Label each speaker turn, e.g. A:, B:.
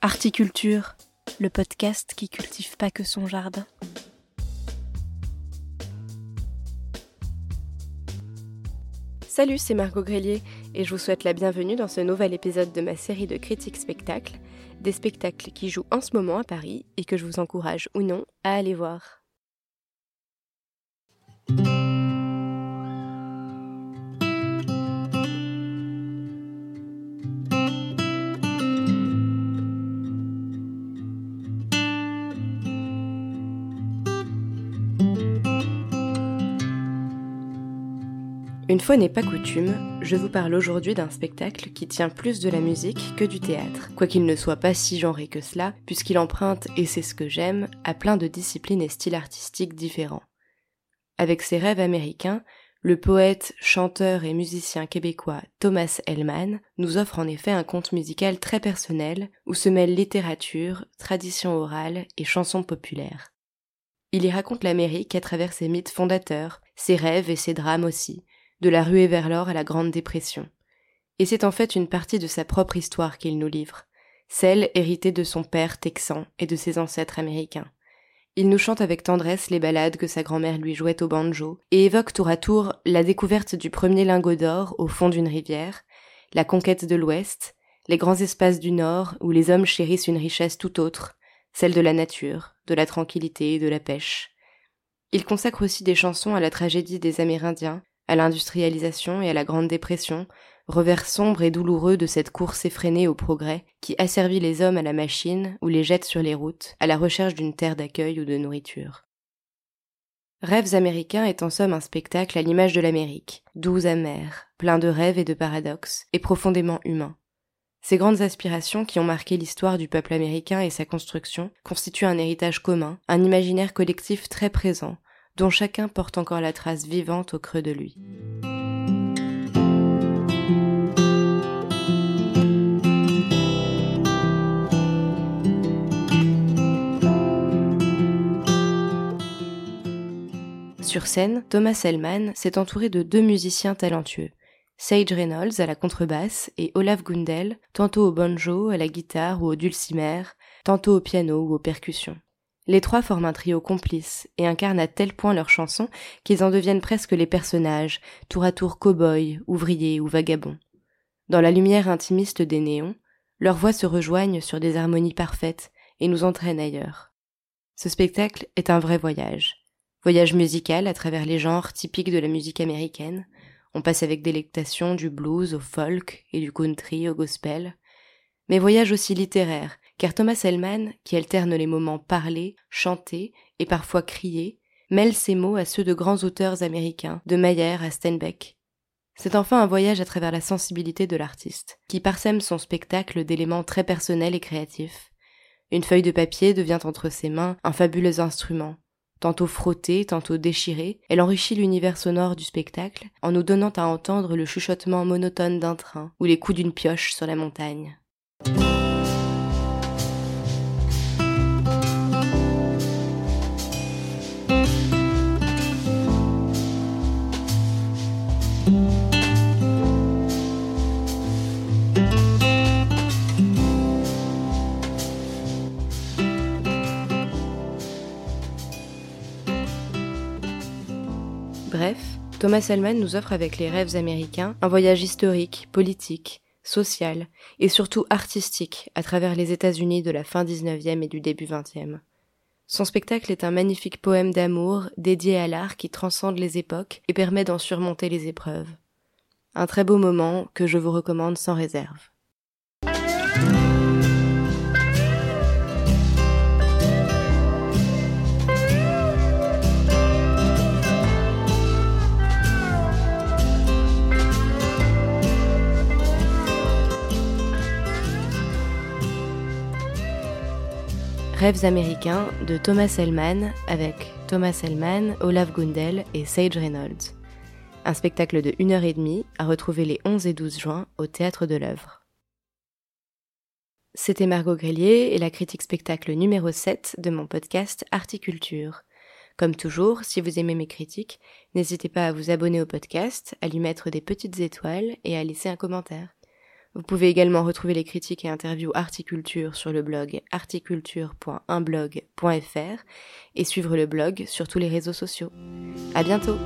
A: Articulture, le podcast qui cultive pas que son jardin. Salut, c'est Margot Grélier et je vous souhaite la bienvenue dans ce nouvel épisode de ma série de critiques spectacles, des spectacles qui jouent en ce moment à Paris et que je vous encourage ou non à aller voir. Une fois n'est pas coutume, je vous parle aujourd'hui d'un spectacle qui tient plus de la musique que du théâtre, quoiqu'il ne soit pas si genré que cela, puisqu'il emprunte, et c'est ce que j'aime, à plein de disciplines et styles artistiques différents. Avec ses rêves américains, le poète, chanteur et musicien québécois Thomas Hellman nous offre en effet un conte musical très personnel où se mêlent littérature, tradition orale et chansons populaires. Il y raconte l'Amérique à travers ses mythes fondateurs, ses rêves et ses drames aussi, de la ruée vers l'or à la Grande Dépression. Et c'est en fait une partie de sa propre histoire qu'il nous livre, celle héritée de son père texan et de ses ancêtres américains. Il nous chante avec tendresse les ballades que sa grand-mère lui jouait au banjo et évoque tour à tour la découverte du premier lingot d'or au fond d'une rivière, la conquête de l'Ouest, les grands espaces du Nord où les hommes chérissent une richesse tout autre, celle de la nature, de la tranquillité et de la pêche. Il consacre aussi des chansons à la tragédie des Amérindiens, à l'industrialisation et à la Grande Dépression, revers sombre et douloureux de cette course effrénée au progrès qui asservit les hommes à la machine ou les jette sur les routes, à la recherche d'une terre d'accueil ou de nourriture. Rêves américains est en somme un spectacle à l'image de l'Amérique, doux amer, plein de rêves et de paradoxes, et profondément humain. Ces grandes aspirations qui ont marqué l'histoire du peuple américain et sa construction constituent un héritage commun, un imaginaire collectif très présent, dont chacun porte encore la trace vivante au creux de lui. Sur scène, Thomas Hellman s'est entouré de deux musiciens talentueux, Sage Reynolds à la contrebasse et Olaf Gundel, tantôt au banjo, à la guitare ou au dulcimer, tantôt au piano ou aux percussions. Les trois forment un trio complice et incarnent à tel point leurs chansons qu'ils en deviennent presque les personnages, tour à tour cow-boys, ouvriers ou vagabonds. Dans la lumière intimiste des néons, leurs voix se rejoignent sur des harmonies parfaites et nous entraînent ailleurs. Ce spectacle est un vrai voyage. Voyage musical à travers les genres typiques de la musique américaine. On passe avec délectation du blues au folk et du country au gospel. Mais voyage aussi littéraire, car Thomas Hellman, qui alterne les moments parlés, chantés et parfois criés, mêle ses mots à ceux de grands auteurs américains, de Mayer à Steinbeck. C'est enfin un voyage à travers la sensibilité de l'artiste, qui parsème son spectacle d'éléments très personnels et créatifs. Une feuille de papier devient entre ses mains un fabuleux instrument. Tantôt frottée, tantôt déchirée, elle enrichit l'univers sonore du spectacle en nous donnant à entendre le chuchotement monotone d'un train ou les coups d'une pioche sur la montagne. Bref, Thomas Hellman nous offre avec les rêves américains un voyage historique, politique, social et surtout artistique à travers les États-Unis de la fin 19e et du début 20e. Son spectacle est un magnifique poème d'amour dédié à l'art qui transcende les époques et permet d'en surmonter les épreuves. Un très beau moment que je vous recommande sans réserve. Rêves américains de Thomas Hellman avec Thomas Hellman, Olaf Gundel et Sage Reynolds. Un spectacle de 1 heure et demie à retrouver les 11 et 12 juin au Théâtre de l'œuvre. C'était Margot Grélier et la critique spectacle numéro 7 de mon podcast Articulture. Comme toujours, si vous aimez mes critiques, n'hésitez pas à vous abonner au podcast, à lui mettre des petites étoiles et à laisser un commentaire. Vous pouvez également retrouver les critiques et interviews Articulture sur le blog articulture.unblog.fr et suivre le blog sur tous les réseaux sociaux. À bientôt!